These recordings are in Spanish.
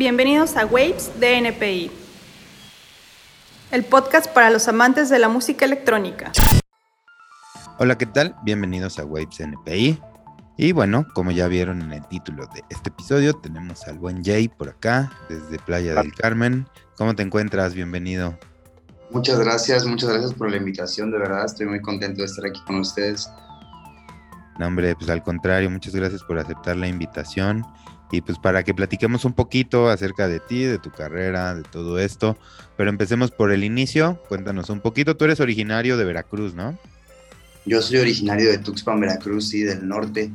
Bienvenidos a Waves de NPI, el podcast para los amantes de la música electrónica. Hola, ¿qué tal? Bienvenidos a Waves NPI. Y bueno, como ya vieron en el título de este episodio, tenemos al buen Jay por acá, desde Playa del Carmen. ¿Cómo te encuentras? Bienvenido. Muchas gracias, muchas gracias por la invitación, de verdad estoy muy contento de estar aquí con ustedes. No, hombre, pues al contrario, muchas gracias por aceptar la invitación y pues para que platiquemos un poquito acerca de ti, de tu carrera, de todo esto. Pero empecemos por el inicio, cuéntanos un poquito, tú eres originario de Veracruz, ¿no? Yo soy originario de Tuxpan, Veracruz, sí, del norte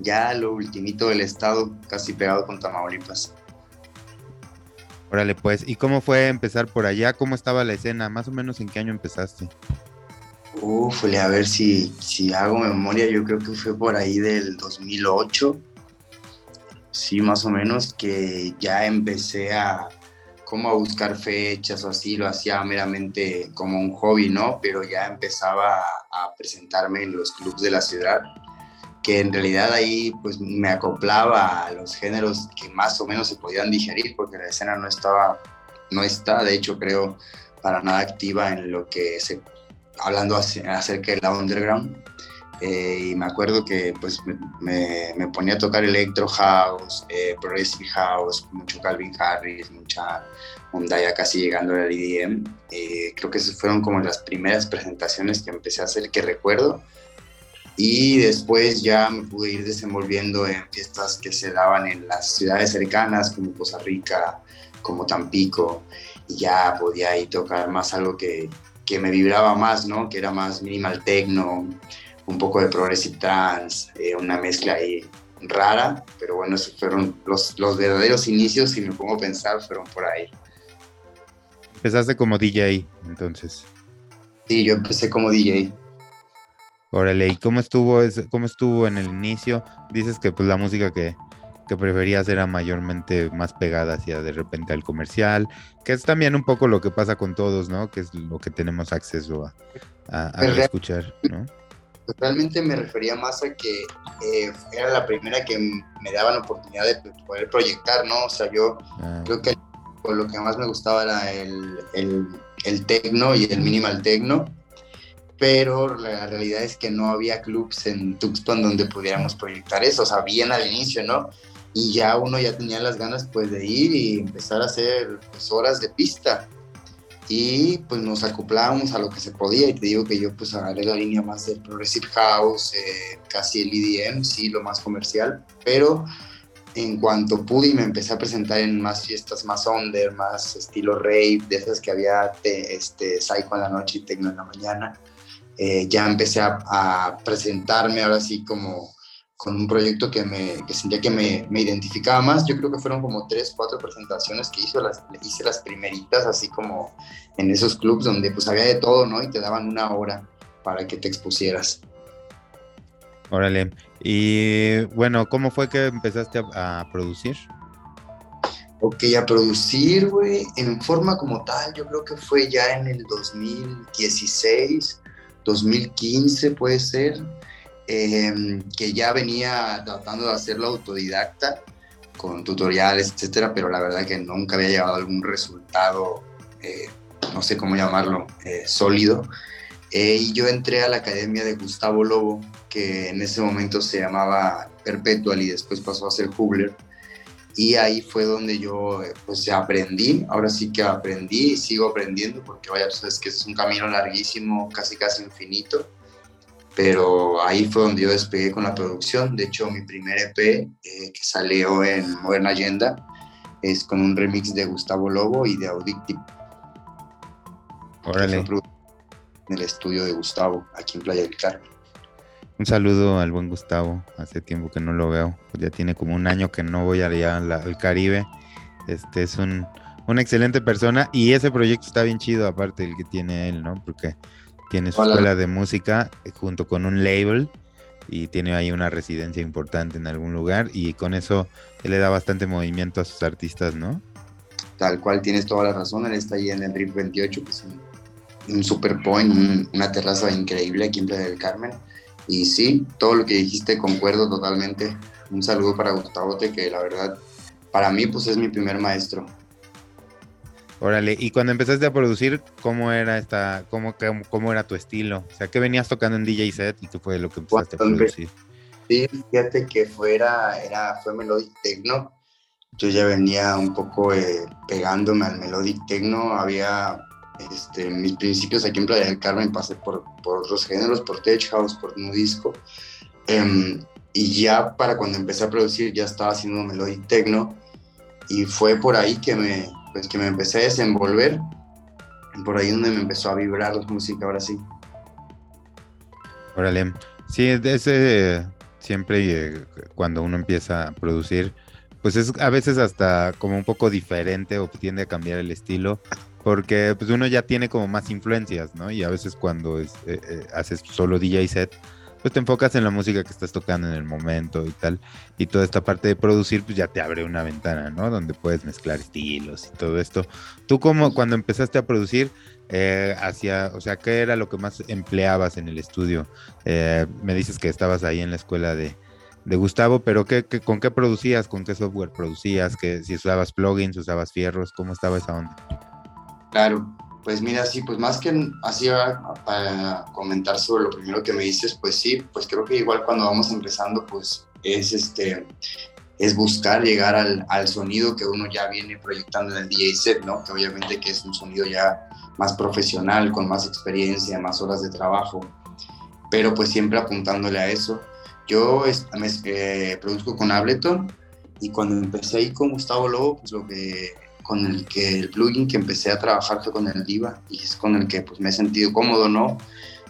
ya lo ultimito del estado, casi pegado con Tamaulipas. Órale, pues, ¿y cómo fue empezar por allá? ¿Cómo estaba la escena? Más o menos en qué año empezaste. Uf, a ver si, si hago memoria, yo creo que fue por ahí del 2008. Sí, más o menos, que ya empecé a como a buscar fechas o así, lo hacía meramente como un hobby, ¿no? Pero ya empezaba a presentarme en los clubes de la ciudad que en realidad ahí pues me acoplaba a los géneros que más o menos se podían digerir porque la escena no estaba, no está de hecho creo para nada activa en lo que se, hablando acerca de la underground. Eh, y me acuerdo que pues me, me, ponía a tocar electro house, eh, progressive house, mucho Calvin Harris, mucha onda ya casi llegando al EDM. Eh, creo que esas fueron como las primeras presentaciones que empecé a hacer que recuerdo y después ya me pude ir desenvolviendo en fiestas que se daban en las ciudades cercanas como Costa Rica, como Tampico, y ya podía ahí tocar más algo que, que me vibraba más, ¿no? Que era más minimal techno, un poco de progressive trance, eh, una mezcla ahí rara, pero bueno, esos fueron los, los verdaderos inicios, si me pongo a pensar, fueron por ahí. Empezaste como DJ, entonces. Sí, yo empecé como DJ. Órale, ¿y cómo estuvo, cómo estuvo en el inicio? Dices que pues la música que, que preferías era mayormente más pegada hacia de repente al comercial, que es también un poco lo que pasa con todos, ¿no? Que es lo que tenemos acceso a, a, escuchar, ¿no? Realmente me refería más a que eh, era la primera que me daba la oportunidad de poder proyectar, ¿no? O sea, yo ah. creo que lo que más me gustaba era el, el, el tecno y el minimal tecno pero la realidad es que no había clubs en Tuxpan donde pudiéramos proyectar eso, o sea, bien al inicio, ¿no? Y ya uno ya tenía las ganas pues de ir y empezar a hacer pues, horas de pista. Y pues nos acoplábamos a lo que se podía y te digo que yo pues agarré la línea más del Progressive House, eh, casi el EDM, sí, lo más comercial, pero en cuanto pude y me empecé a presentar en más fiestas más under, más estilo rave, de esas que había este, psycho en la noche y techno en la mañana, eh, ya empecé a, presentarme ahora sí como con un proyecto que, me, que sentía que me, me, identificaba más. Yo creo que fueron como tres, cuatro presentaciones que hice las, hice las primeritas, así como en esos clubs donde pues había de todo, ¿no? Y te daban una hora para que te expusieras. Órale. Y bueno, ¿cómo fue que empezaste a, a producir? Ok, a producir, güey, en forma como tal, yo creo que fue ya en el 2016 2015 puede ser, em, que ya venía tratando de hacerlo autodidacta con tutoriales, etcétera, pero la verdad que nunca había llevado algún resultado, eh, no sé cómo llamarlo, eh, sólido. Eh, y yo entré a la academia de Gustavo Lobo, que en ese momento se llamaba Perpetual y después pasó a ser Hubler. Y ahí fue donde yo pues aprendí, ahora sí que aprendí y sigo aprendiendo porque vaya, sabes que es un camino larguísimo, casi casi infinito, pero ahí fue donde yo despegué con la producción, de hecho mi primer EP eh, que salió en Moderna Agenda es con un remix de Gustavo Lobo y de Audictive. Órale. En el estudio de Gustavo, aquí en Playa del Carmen. Un saludo al buen Gustavo, hace tiempo que no lo veo, pues ya tiene como un año que no voy allá al Caribe. Este es un, una excelente persona y ese proyecto está bien chido, aparte del que tiene él, ¿no? Porque tiene su escuela de música eh, junto con un label y tiene ahí una residencia importante en algún lugar y con eso él le da bastante movimiento a sus artistas, ¿no? Tal cual, tienes toda la razón, él está ahí en el RIP 28, que es un, super point, una terraza increíble aquí en Playa del Carmen y sí, todo lo que dijiste concuerdo totalmente. Un saludo para Gustavo, que la verdad para mí pues es mi primer maestro. Órale, y cuando empezaste a producir, ¿cómo era esta, cómo, cómo, era tu estilo? O sea, ¿qué venías tocando en DJ set y qué fue lo que empezaste a producir? Sí, fíjate que fuera, era, fue Melodic Techno. Yo ya venía un poco eh, pegándome al Melodic Techno. Había este, mis principios aquí en Playa del Carmen, pasé por, por otros géneros, por Tech House, por Nu Disco. Em, y ya para cuando empecé a producir ya estaba haciendo Melodic Techno. Y fue por ahí que me, pues, que me empecé a desenvolver, por ahí donde me empezó a vibrar la música, ahora sí. Órale, sí, ese siempre eh, cuando uno empieza a producir, pues es a veces hasta como un poco diferente o tiende a cambiar el estilo, porque pues uno ya tiene como más influencias, ¿no? Y a veces cuando es, eh, eh, haces solo DJ set, pues te enfocas en la música que estás tocando en el momento y tal. Y toda esta parte de producir, pues ya te abre una ventana, ¿no? Donde puedes mezclar estilos y todo esto. Tú como cuando empezaste a producir, eh, hacia, o sea, ¿qué era lo que más empleabas en el estudio? Eh, me dices que estabas ahí en la escuela de, de Gustavo, pero ¿qué, con qué producías? ¿Con qué software producías? ¿Que, si usabas plugins, usabas fierros? ¿Cómo estaba esa onda? Claro, pues mira, sí, pues más que así para comentar sobre lo primero que me dices, pues sí, pues creo que igual cuando vamos empezando, pues es este es buscar llegar al, al, sonido que uno ya viene proyectando en el DJ set, ¿no? Que obviamente que es un sonido ya más profesional, con más experiencia, más horas de trabajo, pero pues siempre apuntándole a eso. Yo me, eh, produzco con Ableton y cuando empecé ahí con Gustavo Lobo, pues lo que con el que el plugin que empecé a trabajar fue con el Diva y es con el que pues me he sentido cómodo, ¿no?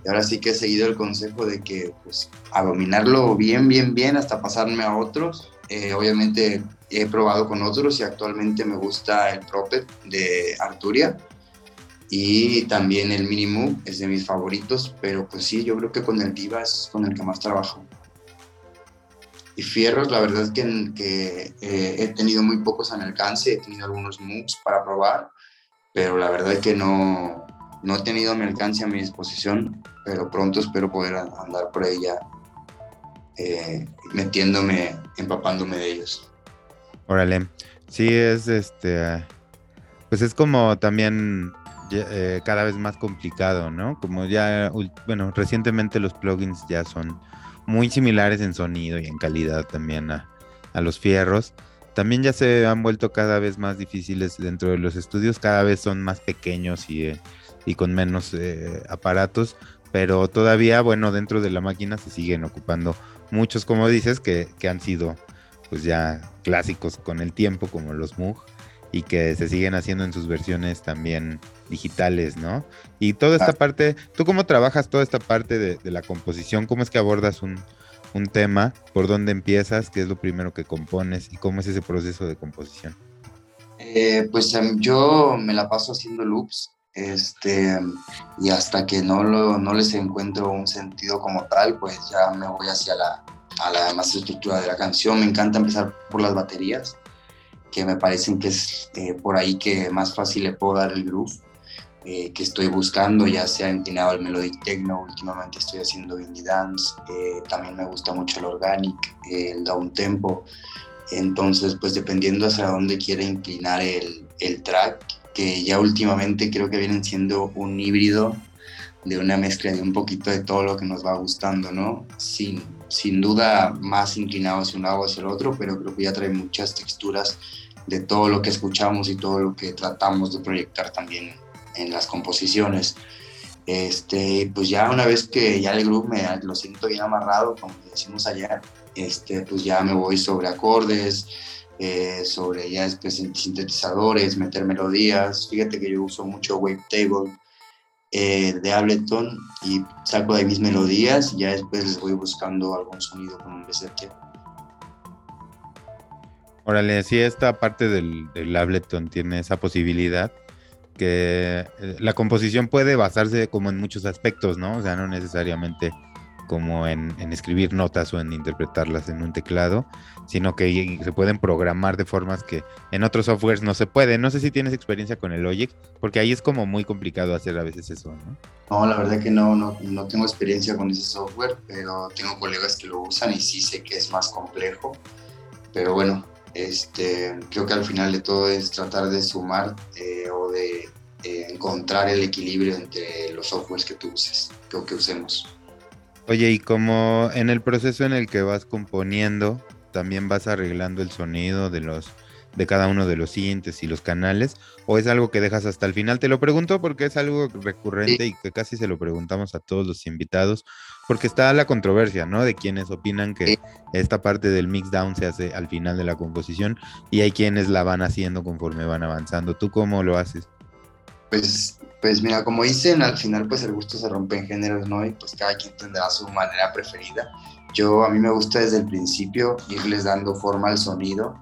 Y ahora sí que he seguido el consejo de que pues a dominarlo bien, bien, bien hasta pasarme a otros. Eh, obviamente he probado con otros y actualmente me gusta el Propet de Arturia y también el Minimoo es de mis favoritos, pero pues sí, yo creo que con el Diva es con el que más trabajo. Y fierros, la verdad es que, eh, he tenido muy pocos al alcance, he tenido algunos moves para probar, pero la verdad es que no, no he tenido a mi alcance, a mi disposición, pero pronto espero poder andar por ella eh, metiéndome, empapándome de ellos. Órale, sí es este, pues es como también eh, cada vez más complicado, ¿no? Como ya, bueno, recientemente los plugins ya son muy similares en sonido y en calidad también a, los fierros. También ya se han vuelto cada vez más difíciles dentro de los estudios, cada vez son más pequeños y, eh, con menos eh, aparatos, pero todavía, bueno, dentro de la máquina se siguen ocupando muchos, como dices, que, que han sido pues ya clásicos con el tiempo, como los Moog y que se siguen haciendo en sus versiones también digitales, ¿no? Y toda esta parte, ¿tú cómo trabajas toda esta parte de, la composición? ¿Cómo es que abordas un, tema? ¿Por dónde empiezas? ¿Qué es lo primero que compones? ¿Y cómo es ese proceso de composición? Eh, pues em, yo me la paso haciendo loops este, y hasta que no, lo, no les encuentro un sentido como tal, pues ya me voy hacia la, a la más estructura de la canción. Me encanta empezar por las baterías que me parecen que es eh, por ahí que más fácil le puedo dar el groove eh, que estoy buscando, ya sea inclinado al melodic techno, últimamente estoy haciendo indie dance, eh, también me gusta mucho el organic, el down tempo, entonces pues dependiendo hacia dónde quiera inclinar el, el track, que ya últimamente creo que vienen siendo un híbrido de una mezcla de un poquito de todo lo que nos va gustando, ¿no? Sin, sin duda más inclinado hacia un lado o hacia el otro, pero creo que ya trae muchas texturas de todo lo que escuchamos y todo lo que tratamos de proyectar también en las composiciones. Este, pues ya una vez que ya el grupo me lo siento bien amarrado, como decimos allá, este, pues ya me voy sobre acordes, eh, sobre ya después sintetizadores, meter melodías. Fíjate que yo uso mucho Wavetable eh, de Ableton y saco de mis melodías y ya después les voy buscando algún sonido con un BCT. Órale, sí, esta parte del, Ableton tiene esa posibilidad que eh, la composición puede basarse como en muchos aspectos, ¿no? O sea, no necesariamente como en, escribir notas o en interpretarlas en un teclado, sino que se pueden programar de formas que en otros softwares no se puede. No sé si tienes experiencia con el Logic, porque ahí es como muy complicado hacer a veces eso, ¿no? No, la verdad que no, no, no tengo experiencia con ese software, pero tengo colegas que lo usan y sí sé que es más complejo. Pero bueno, Este, creo que al final de todo es tratar de sumar eh, o de eh, encontrar el equilibrio entre los softwares que tú uses, que, que usemos. Oye, y como en el proceso en el que vas componiendo, también vas arreglando el sonido de los de cada uno de los siguientes y los canales, o es algo que dejas hasta el final? Te lo pregunto porque es algo recurrente y que casi se lo preguntamos a todos los invitados, porque está la controversia, ¿no? De quienes opinan que esta parte del mix down se hace al final de la composición y hay quienes la van haciendo conforme van avanzando. ¿Tú cómo lo haces? Pues, pues mira, como dicen, al final pues el gusto se rompe en géneros, ¿no? Y pues cada quien tendrá su manera preferida. Yo, a mí me gusta desde el principio irles dando forma al sonido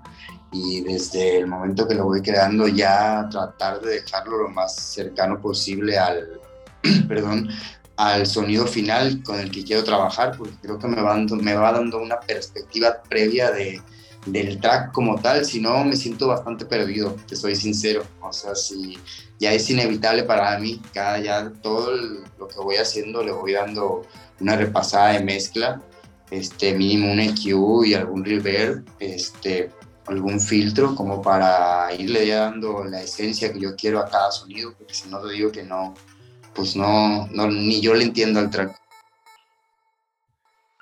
y desde el momento que lo voy creando ya tratar de dejarlo lo más cercano posible al, perdón, al sonido final con el que quiero trabajar, porque creo que me va dando, me va dando una perspectiva previa de, del track como tal, si no me siento bastante perdido, te soy sincero, o sea, si ya es inevitable para mí, cada ya todo lo que voy haciendo le voy dando una repasada de mezcla, este mínimo un EQ y algún reverb, este algún filtro como para irle dando la esencia que yo quiero a cada sonido, porque si no te digo que no, pues no, no, ni yo le entiendo al track.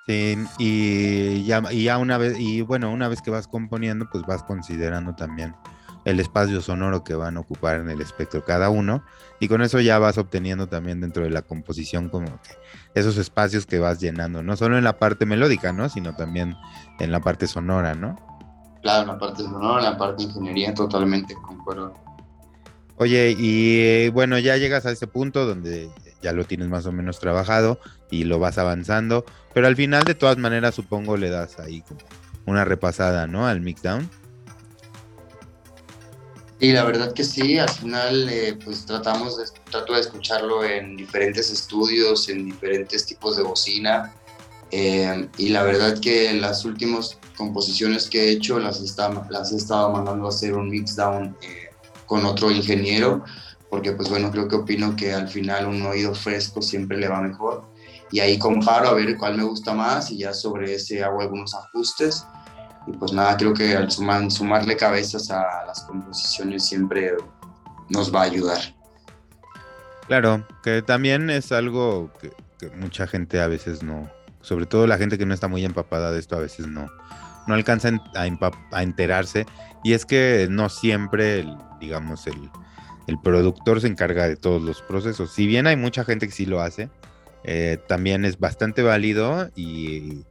Sí, y ya, y ya una vez, y bueno, una vez que vas componiendo, pues vas considerando también el espacio sonoro que van a ocupar en el espectro cada uno, y con eso ya vas obteniendo también dentro de la composición como que esos espacios que vas llenando, no solo en la parte melódica, ¿no? Sino también en la parte sonora, ¿no? Claro, en la parte sonora, en la parte de ingeniería, totalmente concuerdo. Oye, y bueno, ya llegas a ese punto donde ya lo tienes más o menos trabajado y lo vas avanzando, pero al final de todas maneras supongo le das ahí como una repasada, ¿no? Al mixdown. Y la verdad que sí, al final eh, pues tratamos de, trato de escucharlo en diferentes estudios, en diferentes tipos de bocina, eh, y la verdad que las últimas composiciones que he hecho las, está, las he estado mandando a hacer un mix down eh, con otro ingeniero, porque pues bueno, creo que opino que al final un oído fresco siempre le va mejor. Y ahí comparo a ver cuál me gusta más y ya sobre ese hago algunos ajustes. Y pues nada, creo que al sumar, sumarle cabezas a las composiciones siempre nos va a ayudar. Claro, que también es algo que, mucha gente a veces no, sobre todo la gente que no está muy empapada de esto a veces no, no alcanza a, enterarse. Y es que no siempre, digamos, el, productor se encarga de todos los procesos. Si bien hay mucha gente que sí lo hace, eh, también es bastante válido y,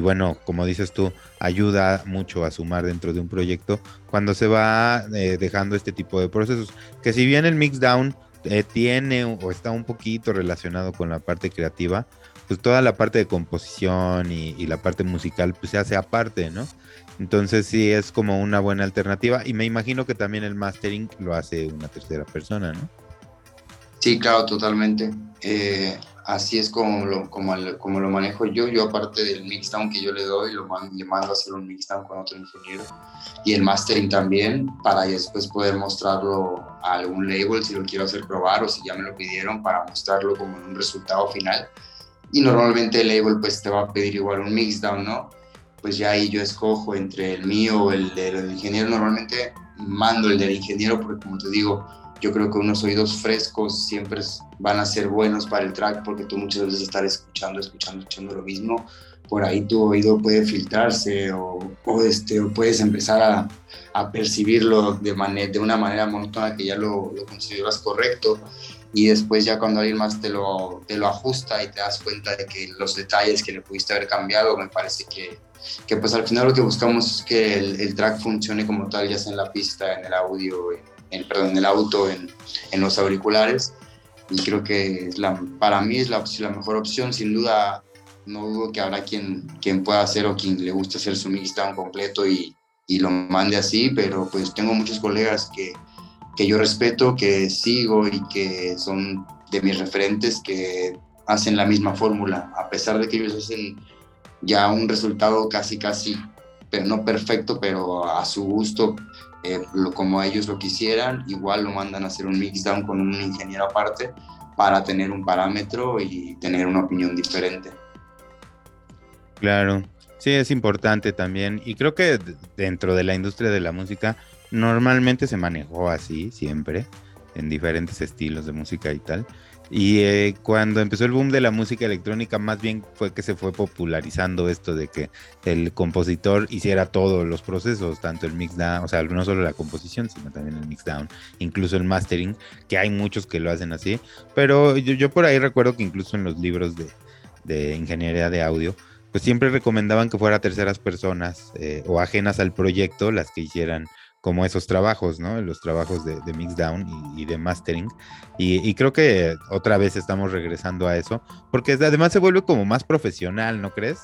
bueno, como dices tú, ayuda mucho a sumar dentro de un proyecto cuando se va eh, dejando este tipo de procesos. Que si bien el mixdown eh, tiene o está un poquito relacionado con la parte creativa, pues toda la parte de composición y, la parte musical pues se hace aparte, ¿no? Entonces sí es como una buena alternativa y me imagino que también el mastering lo hace una tercera persona, ¿no? Sí, claro, totalmente. Eh, así es como lo, como, lo manejo yo. Yo aparte del mixdown que yo le doy, lo le mando a hacer un mixdown con otro ingeniero y el mastering también para después poder mostrarlo a algún label si lo quiero hacer probar o si ya me lo pidieron para mostrarlo como un resultado final y normalmente el label pues te va a pedir igual un mixdown, ¿no? Pues ya ahí yo escojo entre el mío o el del ingeniero. Normalmente mando el del ingeniero porque como te digo, yo creo que unos oídos frescos siempre van a ser buenos para el track porque tú muchas veces estar escuchando, escuchando, escuchando lo mismo, por ahí tu oído puede filtrarse o, o este, o puedes empezar a, a percibirlo de, manera, de una manera monótona que ya lo, lo consideras correcto y después ya cuando alguien más te lo, te lo ajusta y te das cuenta de que los detalles que le pudiste haber cambiado, me parece que, que pues al final lo que buscamos es que el, el, track funcione como tal, ya sea en la pista, en el audio, en, perdón, en el auto, en, en, los auriculares. Y creo que es la, para mí es la, la mejor opción, sin duda no dudo que habrá quien, quien pueda hacer o quien le guste hacer su mixdown completo y, y lo mande así, pero pues tengo muchos colegas que, que yo respeto, que sigo y que son de mis referentes que hacen la misma fórmula, a pesar de que ellos hacen ya un resultado casi, casi, pero no perfecto, pero a su gusto, eh, lo, como ellos lo quisieran, igual lo mandan a hacer un mixdown con un ingeniero aparte para tener un parámetro y tener una opinión diferente. Claro. Sí, es importante también. Y creo que dentro de la industria de la música normalmente se manejó así, siempre, en diferentes estilos de música y tal. Y eh, cuando empezó el boom de la música electrónica, más bien fue que se fue popularizando esto de que el compositor hiciera todos los procesos, tanto el mix down, o sea, no solo la composición, sino también el mix down, incluso el mastering, que hay muchos que lo hacen así. Pero yo, por ahí recuerdo que incluso en los libros de, de ingeniería de audio, pues siempre recomendaban que fuera terceras personas eh, o ajenas al proyecto las que hicieran como esos trabajos, ¿no? Los trabajos de, mixdown y, de mastering. Y, creo que otra vez estamos regresando a eso, porque además se vuelve como más profesional, ¿no crees?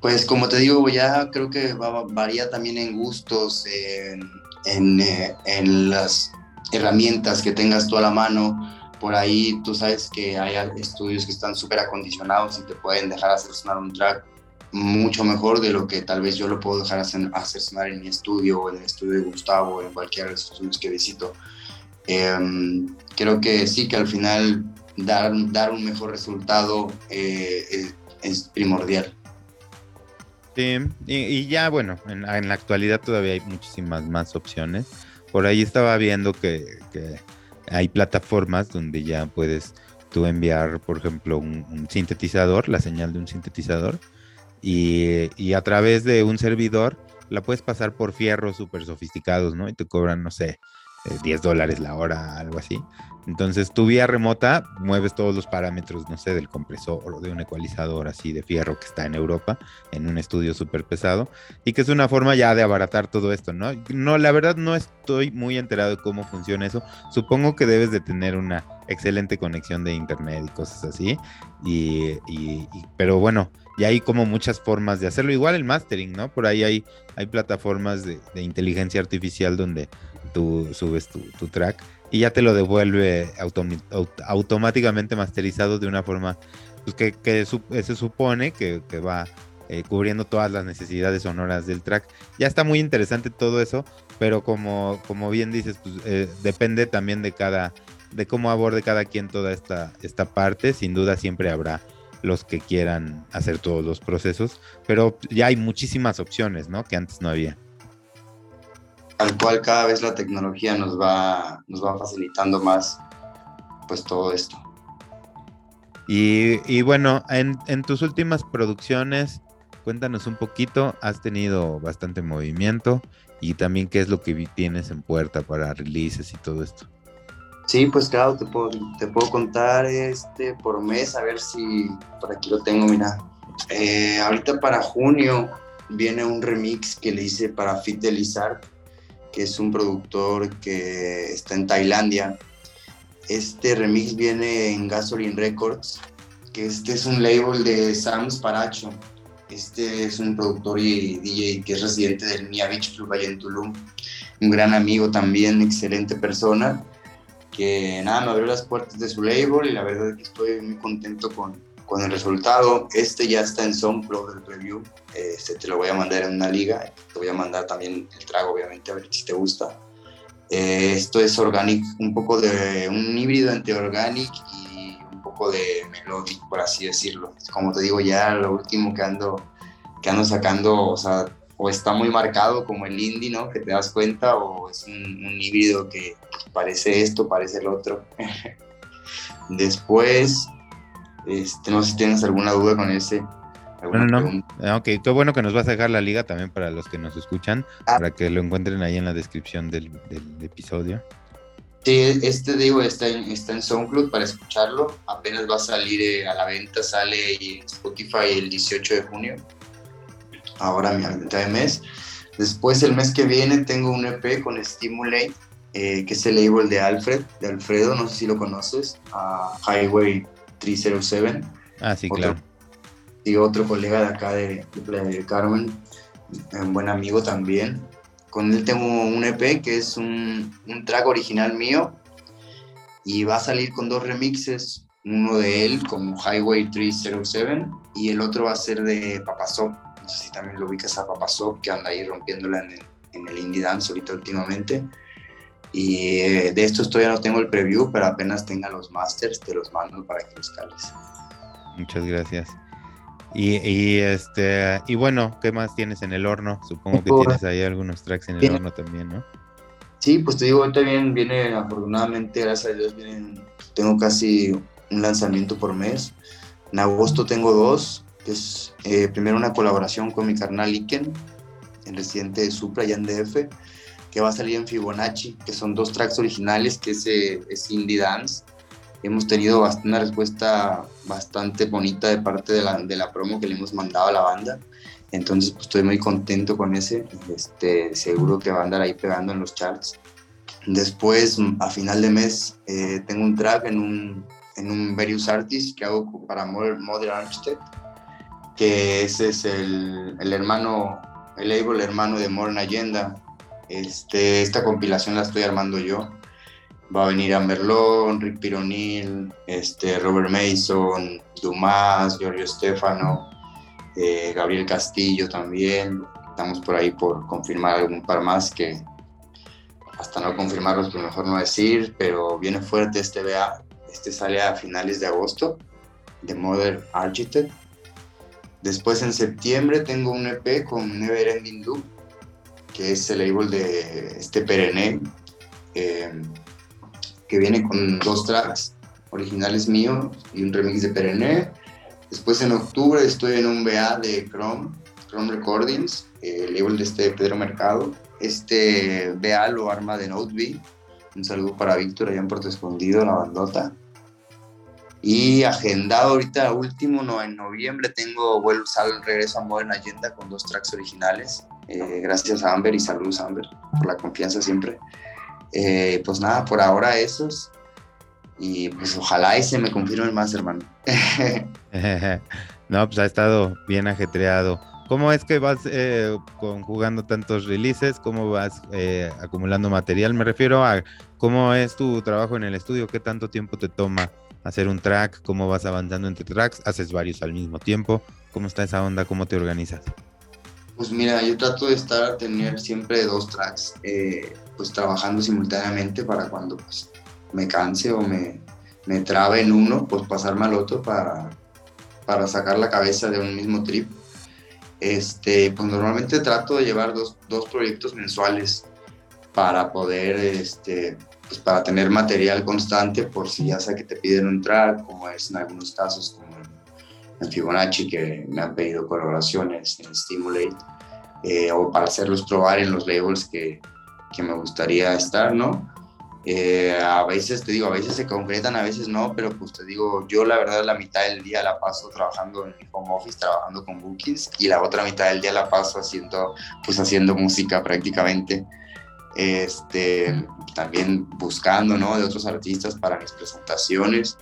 Pues como te digo, ya creo que varía también en gustos, en, eh, en las herramientas que tengas tú a la mano por ahí tú sabes que hay estudios que están súper acondicionados y te pueden dejar hacer sonar un track mucho mejor de lo que tal vez yo lo puedo dejar hacer, hacer sonar en mi estudio o en el estudio de Gustavo o en cualquiera de los estudios que visito. Em, creo que sí, que al final dar, dar un mejor resultado eh, es, primordial. Sí, y, ya bueno, en, en, la actualidad todavía hay muchísimas más opciones. Por ahí estaba viendo que, que hay plataformas donde ya puedes tú enviar, por ejemplo, un, sintetizador, la señal de un sintetizador, y, a través de un servidor la puedes pasar por fierros súper sofisticados, ¿no? Y te cobran, no sé, 10 eh, dólares la hora, algo así. Entonces, tu vía remota mueves todos los parámetros, no sé, del compresor o de un ecualizador así de fierro que está en Europa, en un estudio súper pesado, y que es una forma ya de abaratar todo esto, ¿no? No, la verdad no estoy muy enterado de cómo funciona eso. Supongo que debes de tener una excelente conexión de internet y cosas así, y, pero bueno, ya hay como muchas formas de hacerlo. Igual el mastering, ¿no? Por ahí hay, hay plataformas de, inteligencia artificial donde tú subes tu, track y ya te lo devuelve automáticamente masterizado de una forma pues, que, que se supone que, va eh, cubriendo todas las necesidades sonoras del track. Ya está muy interesante todo eso, pero como, como bien dices, pues, eh, depende también de cada, de cómo aborde cada quien toda esta, esta parte. Sin duda siempre habrá los que quieran hacer todos los procesos, pero ya hay muchísimas opciones, ¿no? Que antes no había al cual cada vez la tecnología nos va, nos va facilitando más pues todo esto. Y, bueno, en, tus últimas producciones, cuéntanos un poquito, has tenido bastante movimiento y también qué es lo que tienes en puerta para releases y todo esto. Sí, pues claro, te puedo, te puedo contar este por mes, a ver si por aquí lo tengo, mira. Eh, ahorita para junio viene un remix que le hice para Fit de que es un productor que está en Tailandia. Este remix viene en Gasoline Records, que este es un label de Sam Sparacho. Este es un productor y DJ que es residente del Mia Beach Club allá en Tulum. Un gran amigo también, excelente persona, que nada, me abrió las puertas de su label y la verdad es que estoy muy contento con, con el resultado. Este ya está en SoundCloud del preview. Este te lo voy a mandar en una liga. Te voy a mandar también el trago, obviamente, a ver si te gusta. Eh, esto es organic, un poco de un híbrido entre organic y un poco de melodic, por así decirlo. Como te digo, ya lo último que ando, que ando sacando, o sea, o está muy marcado como el indie, ¿no? Que te das cuenta, o es un, un híbrido que parece esto, parece el otro. Después, este, no sé si tienes alguna duda con ese. Bueno, no. Ah, ok, qué bueno que nos vas a dejar la liga también para los que nos escuchan, ah. para que lo encuentren ahí en la descripción del, episodio. Sí, este digo está en, está en SoundCloud para escucharlo. Apenas va a salir eh, a la venta, sale en Spotify el 18 de junio. Ahora mi mitad de mes. Después el mes que viene tengo un EP con Stimulate, eh, que es el label de Alfred, de Alfredo, no sé si lo conoces, a Highway 307. Ah, sí, claro. Y otro colega de acá de, de Carmen, un buen amigo también. Con él tengo un EP que es un, un track original mío y va a salir con dos remixes, uno de él como Highway 307 y el otro va a ser de Papasop. No sé si también lo ubicas a Papasop, que anda ahí rompiéndola en el, en el indie dance ahorita últimamente. Y eh, de esto todavía no tengo el preview, pero apenas tenga los masters, te los mando para que los cales. Muchas gracias. Y, este, y bueno, ¿qué más tienes en el horno? Supongo que tienes ahí algunos tracks en el horno también, ¿no? Sí, pues te digo, ahorita viene, viene afortunadamente, gracias a Dios, vienen, tengo casi un lanzamiento por mes. En agosto tengo dos, que es eh, primero una colaboración con mi carnal Iken, el residente de Supra y DF, que va a salir en Fibonacci, que son dos tracks originales, que es, eh, es Indie Dance. Hemos tenido una respuesta bastante bonita de parte de la, de la promo que le hemos mandado a la banda. Entonces, pues, estoy muy contento con ese. Este, seguro que va a andar ahí pegando en los charts. Después, a final de mes, eh, tengo un track en un, en un Various Artist que hago para Modern Architect, que ese es el, el hermano, el label hermano de Modern Agenda. Este, esta compilación la estoy armando yo. Va a venir Amberlón, Rick Pironil, este, Robert Mason, Dumas, Giorgio Stefano, eh, Gabriel Castillo también. Estamos por ahí por confirmar algún par más que hasta no confirmarlos, pues mejor no decir, pero viene fuerte este BA. Este sale a finales de agosto, de Mother Architect. Después en septiembre tengo un EP con Never Ending Loop, que es el label de este Perenne, eh, que viene con dos tracks originales míos y un remix de Perenne Después en octubre estoy en un BA de Chrome, Chrome Recordings, el label de este Pedro Mercado. Este BA lo arma de Note Un saludo para Víctor allá en Puerto Escondido, la bandota. Y agendado ahorita último, no, en noviembre tengo vuelvo sal, regreso a Modern Agenda con dos tracks originales. Eh, gracias a Amber y saludos Amber por la confianza siempre. Eh, pues nada, por ahora esos. Y pues ojalá y se me confirme más, hermano. no, pues ha estado bien ajetreado. ¿Cómo es que vas eh, conjugando tantos releases? ¿Cómo vas eh, acumulando material? Me refiero a cómo es tu trabajo en el estudio, qué tanto tiempo te toma hacer un track, cómo vas avanzando entre tracks, haces varios al mismo tiempo, cómo está esa onda, cómo te organizas. Pues mira, yo trato de estar, tener siempre dos tracks, eh, pues trabajando simultáneamente para cuando pues, me canse o me, me trabe en uno, pues pasarme al otro para, para sacar la cabeza de un mismo trip. Este, pues normalmente trato de llevar dos, dos proyectos mensuales para poder, este, pues para tener material constante por si ya sea que te piden un track, como es en algunos casos, como en, Fibonacci, que me han pedido colaboraciones en Stimulate, eh, o para hacerlos probar en los labels que, que me gustaría estar, ¿no? Eh, a veces, te digo, a veces se concretan, a veces no, pero pues te digo, yo la verdad la mitad del día la paso trabajando en mi home office, trabajando con bookings, y la otra mitad del día la paso haciendo, pues haciendo música prácticamente. Este, también buscando, ¿no? De otros artistas para mis presentaciones.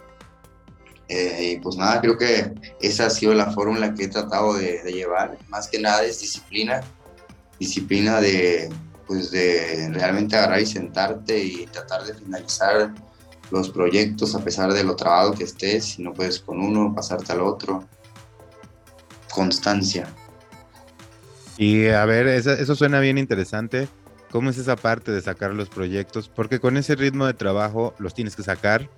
Eh, y pues nada, creo que esa ha sido la fórmula que he tratado de llevar. Más que nada es disciplina, disciplina de, pues de realmente agarrar y sentarte y tratar de finalizar los proyectos a pesar de lo trabado que estés, si no puedes con uno, pasarte al otro. Constancia. Y a ver, eso, eso suena bien interesante. ¿Cómo es esa parte de sacar los proyectos? Porque con ese ritmo de trabajo los tienes que sacar.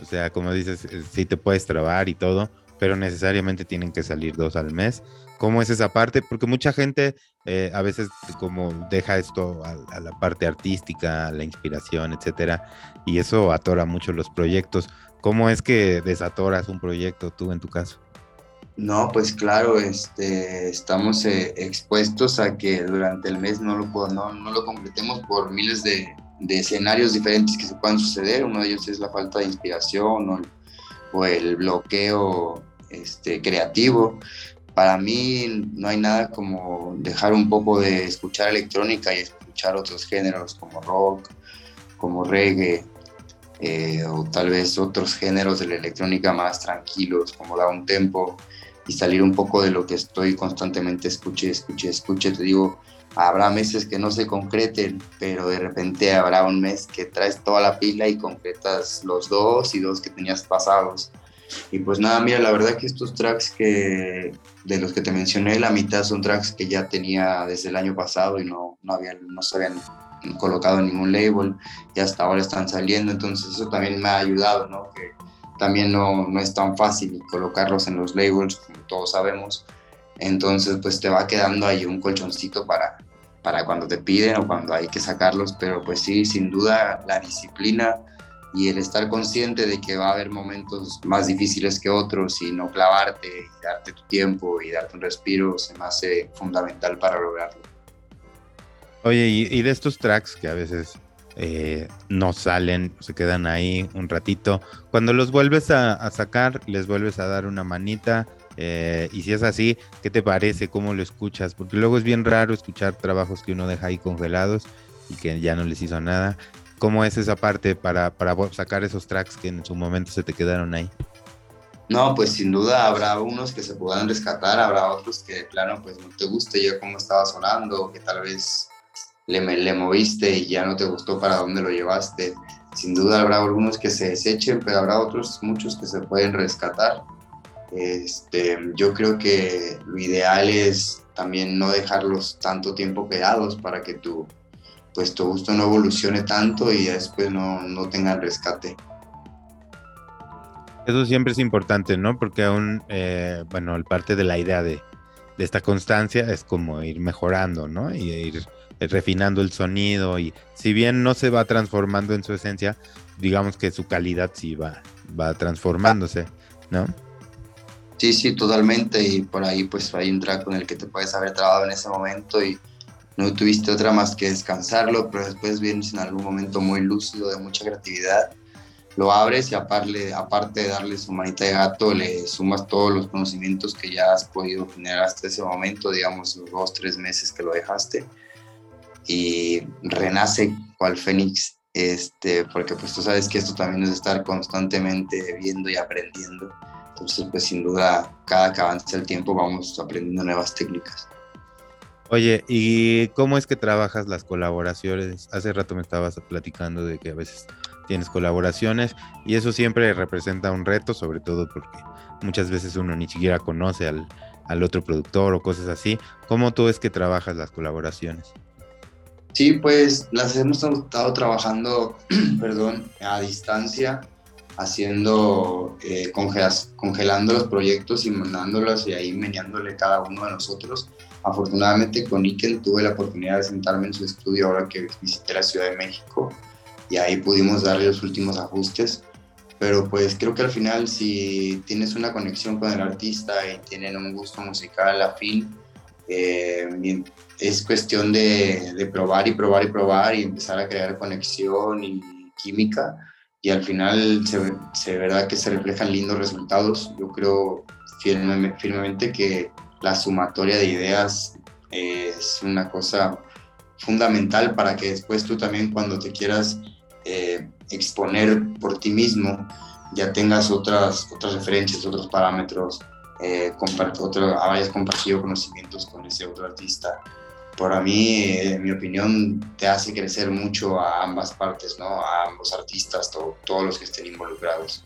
O sea, como dices, eh, sí te puedes trabar y todo, pero necesariamente tienen que salir dos al mes cómo es esa parte, porque mucha gente eh, a veces como deja esto a, la parte artística, la inspiración, etcétera, y eso atora mucho los proyectos. ¿Cómo es que desatoras un proyecto tú en tu caso? No, pues claro, este, estamos eh, expuestos a que durante el mes no lo, no, no lo completemos por miles de, de, escenarios diferentes que se puedan suceder. Uno de ellos es la falta de inspiración o el, o el bloqueo este, creativo para mí no hay nada como dejar un poco de escuchar electrónica y escuchar otros géneros como rock, como reggae, eh, o tal vez otros géneros de la electrónica más tranquilos, como da un tempo, y salir un poco de lo que estoy constantemente escuche, escuche, escuche. Te digo, habrá meses que no se concreten, pero de repente habrá un mes que traes toda la pila y concretas los dos y dos que tenías pasados. Y pues nada, mira, la verdad que estos tracks que de los que te mencioné, la mitad son tracks que ya tenía desde el año pasado y no, no, habían, no se habían colocado en ningún label y hasta ahora están saliendo, entonces eso también me ha ayudado, ¿no? Que también no, no es tan fácil colocarlos en los labels, como todos sabemos. Entonces, pues te va quedando ahí un colchoncito para, para cuando te piden o cuando hay que sacarlos, pero pues sí, sin duda la disciplina y el estar consciente de que va a haber momentos más difíciles que otros y no clavarte y darte tu tiempo y darte un respiro se me hace fundamental para lograrlo. Oye, y, de estos tracks que a veces eh, no salen, se quedan ahí un ratito, cuando los vuelves a, sacar, les vuelves a dar una manita. Eh, y si es así, ¿qué te parece? ¿Cómo lo escuchas? Porque luego es bien raro escuchar trabajos que uno deja ahí congelados y que ya no les hizo nada. ¿Cómo es esa parte para, para sacar esos tracks que en su momento se te quedaron ahí? No, pues sin duda habrá unos que se puedan rescatar, habrá otros que de plano pues no te guste ya cómo estaba sonando, que tal vez le, le moviste y ya no te gustó para dónde lo llevaste. Sin duda habrá algunos que se desechen, pero habrá otros muchos que se pueden rescatar. Este, yo creo que lo ideal es también no dejarlos tanto tiempo pegados para que tu, pues, tu gusto no evolucione tanto y después no, no tengan rescate. Eso siempre es importante, ¿no? Porque aún, eh, bueno, parte de la idea de, de, esta constancia es como ir mejorando, ¿no? Y ir eh, refinando el sonido y si bien no se va transformando en su esencia, digamos que su calidad sí va, va transformándose, ¿no? Sí, sí, totalmente y por ahí pues hay un track con el que te puedes haber trabajado en ese momento y no tuviste otra más que descansarlo, pero después vienes en algún momento muy lúcido, de mucha creatividad, lo abres y aparte, aparte de darle su manita de gato, le sumas todos los conocimientos que ya has podido generar hasta ese momento, digamos los dos, tres meses que lo dejaste y renace cual fénix, este, porque pues tú sabes que esto también es estar constantemente viendo y aprendiendo. Entonces, pues sin duda, cada que avanza el tiempo vamos aprendiendo nuevas técnicas. Oye, ¿y cómo es que trabajas las colaboraciones? Hace rato me estabas platicando de que a veces tienes colaboraciones y eso siempre representa un reto, sobre todo porque muchas veces uno ni siquiera conoce al, al otro productor o cosas así. ¿Cómo tú es que trabajas las colaboraciones? Sí, pues las hemos estado trabajando, perdón, a distancia, haciendo, eh, congelando los proyectos y mandándolos y ahí meneándole cada uno de nosotros. Afortunadamente con Iken tuve la oportunidad de sentarme en su estudio ahora que visité la Ciudad de México y ahí pudimos darle los últimos ajustes. Pero pues creo que al final si tienes una conexión con el artista y tienen un gusto musical afín, eh, es cuestión de, probar y probar y probar y empezar a crear conexión y química y al final se, se verdad que se reflejan lindos resultados. Yo creo firmemente que la sumatoria de ideas es una cosa fundamental para que después tú también cuando te quieras eh, exponer por ti mismo ya tengas otras, otras referencias, otros parámetros, eh, otro, hayas compartido conocimientos con ese otro artista para mí, en mi opinión, te hace crecer mucho a ambas partes, ¿no? A ambos artistas, todos los que estén involucrados.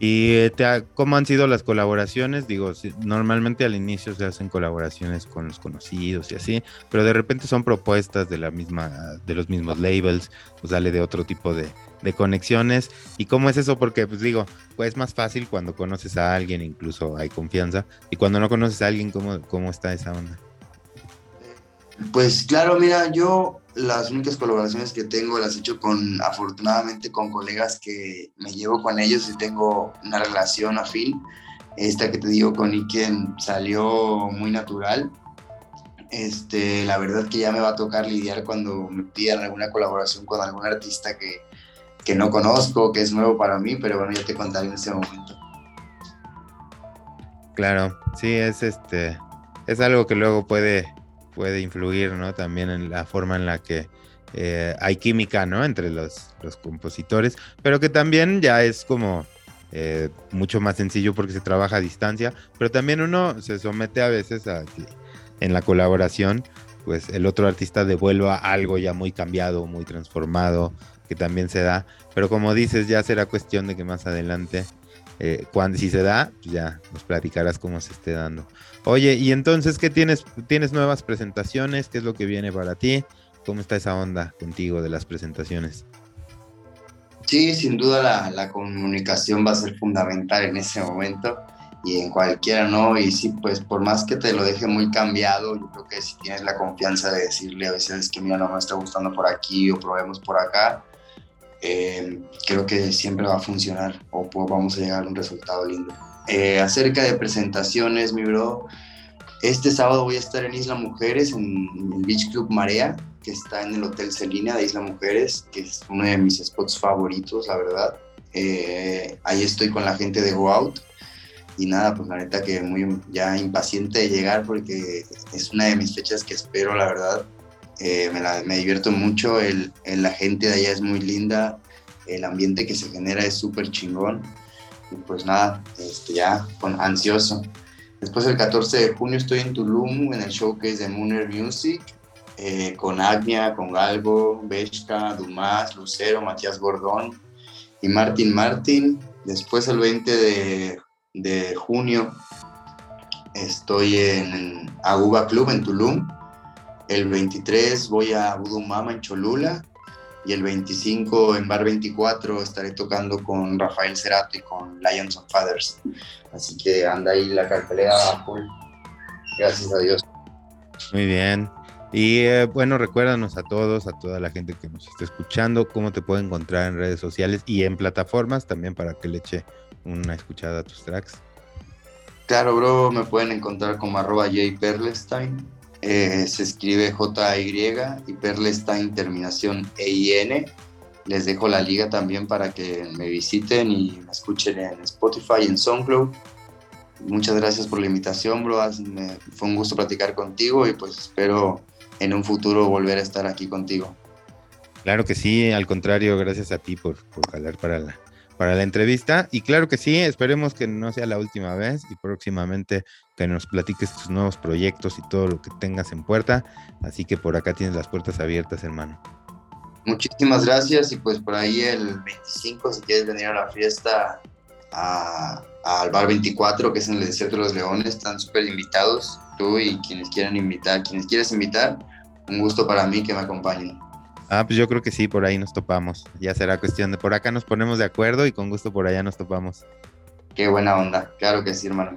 ¿Y eh, te cómo han sido las colaboraciones? Digo, normalmente al inicio se hacen colaboraciones con los conocidos y así, pero de repente son propuestas de la misma, de los mismos labels, pues sale de otro tipo de, de conexiones. ¿Y cómo es eso? Porque, pues digo, pues es más fácil cuando conoces a alguien, incluso hay confianza, y cuando no conoces a alguien, ¿cómo, cómo está esa onda? Pues claro, mira, yo las únicas colaboraciones que tengo las he hecho con, afortunadamente, con colegas que me llevo con ellos y tengo una relación afín. Esta que te digo con Iken salió muy natural. Este, la verdad que ya me va a tocar lidiar cuando me pidan alguna colaboración con algún artista que, que no conozco, que es nuevo para mí, pero bueno, ya te contaré en ese momento. Claro, sí, es este, es algo que luego puede puede influir, ¿no? También en la forma en la que eh, hay química, ¿no? Entre los, compositores, pero que también ya es como eh, mucho más sencillo porque se trabaja a distancia, pero también uno se somete a veces a que en la colaboración, pues el otro artista devuelva algo ya muy cambiado, muy transformado, que también se da, pero como dices, ya será cuestión de que más adelante eh, cuando si se da, pues ya nos platicarás cómo se esté dando. Oye, y entonces, ¿qué tienes? ¿Tienes nuevas presentaciones? ¿Qué es lo que viene para ti? ¿Cómo está esa onda contigo de las presentaciones? Sí, sin duda la, comunicación va a ser fundamental en ese momento y en cualquiera, ¿no? Y sí, pues por más que te lo deje muy cambiado, yo creo que si tienes la confianza de decirle a veces que mira, no me está gustando por aquí o probemos por acá, eh, creo que siempre va a funcionar o pues vamos a llegar a un resultado lindo. Eh, acerca de presentaciones, mi bro, este sábado voy a estar en Isla Mujeres, en, el Beach Club Marea, que está en el Hotel Celina de Isla Mujeres, que es uno de mis spots favoritos, la verdad. Eh, ahí estoy con la gente de Go Out. Y nada, pues la neta que muy ya impaciente de llegar porque es una de mis fechas que espero, la verdad. Eh, me, me, divierto mucho, el, la gente de allá es muy linda, el ambiente que se genera es súper chingón. Y pues nada, este, ya con ansioso. Después el 14 de junio estoy en Tulum en el showcase de Mooner Music eh, con Agnia, con Galgo, Bechka, Dumas, Lucero, Matías Gordón y Martín Martín. Después el 20 de, de junio estoy en Aguba Club en Tulum el 23 voy a Voodoo Mama en Cholula y el 25 en Bar 24 estaré tocando con Rafael Cerato y con Lions of Fathers. Así que anda ahí la cartelera full. Gracias a Dios. Muy bien. Y eh, bueno, recuérdanos a todos, a toda la gente que nos está escuchando, cómo te puede encontrar en redes sociales y en plataformas también para que le eche una escuchada a tus tracks. Claro, bro, me pueden encontrar como arroba jperlestein eh, se escribe J-Y y Perlestein terminación E-I-N. Les dejo la liga también para que me visiten y me escuchen en Spotify en SoundCloud. Muchas gracias por la invitación, bro. fue un gusto platicar contigo y pues espero en un futuro volver a estar aquí contigo. Claro que sí, al contrario, gracias a ti por, por jalar para la, para la entrevista. Y claro que sí, esperemos que no sea la última vez y próximamente que nos platiques tus nuevos proyectos y todo lo que tengas en puerta. Así que por acá tienes las puertas abiertas, hermano. Muchísimas gracias y pues por ahí el 25, si quieres venir a la fiesta al bar 24, que es en el Desierto de los Leones, están súper invitados, tú y quienes quieran invitar, quienes quieras invitar, un gusto para mí que me acompañen. Ah, pues yo creo que sí, por ahí nos topamos. Ya será cuestión de por acá nos ponemos de acuerdo y con gusto por allá nos topamos. Qué buena onda, claro que sí, hermano.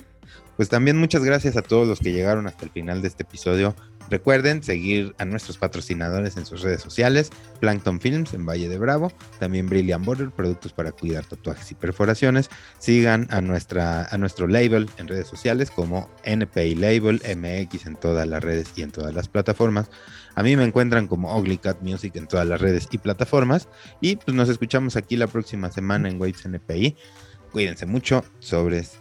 Pues también muchas gracias a todos los que llegaron hasta el final de este episodio. Recuerden seguir a nuestros patrocinadores en sus redes sociales, Plankton Films en Valle de Bravo, también Brilliant Border, productos para cuidar tatuajes y perforaciones. Sigan a, nuestra, a nuestro label en redes sociales como NPI Label MX en todas las redes y en todas las plataformas. A mí me encuentran como Ugly Cat Music en todas las redes y plataformas. Y pues nos escuchamos aquí la próxima semana en Waves NPI. Cuídense mucho. Sobres.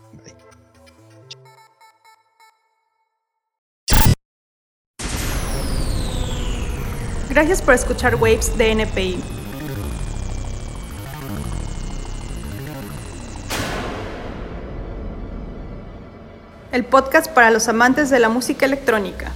Gracias por escuchar Waves de NPI. El podcast para los amantes de la música electrónica.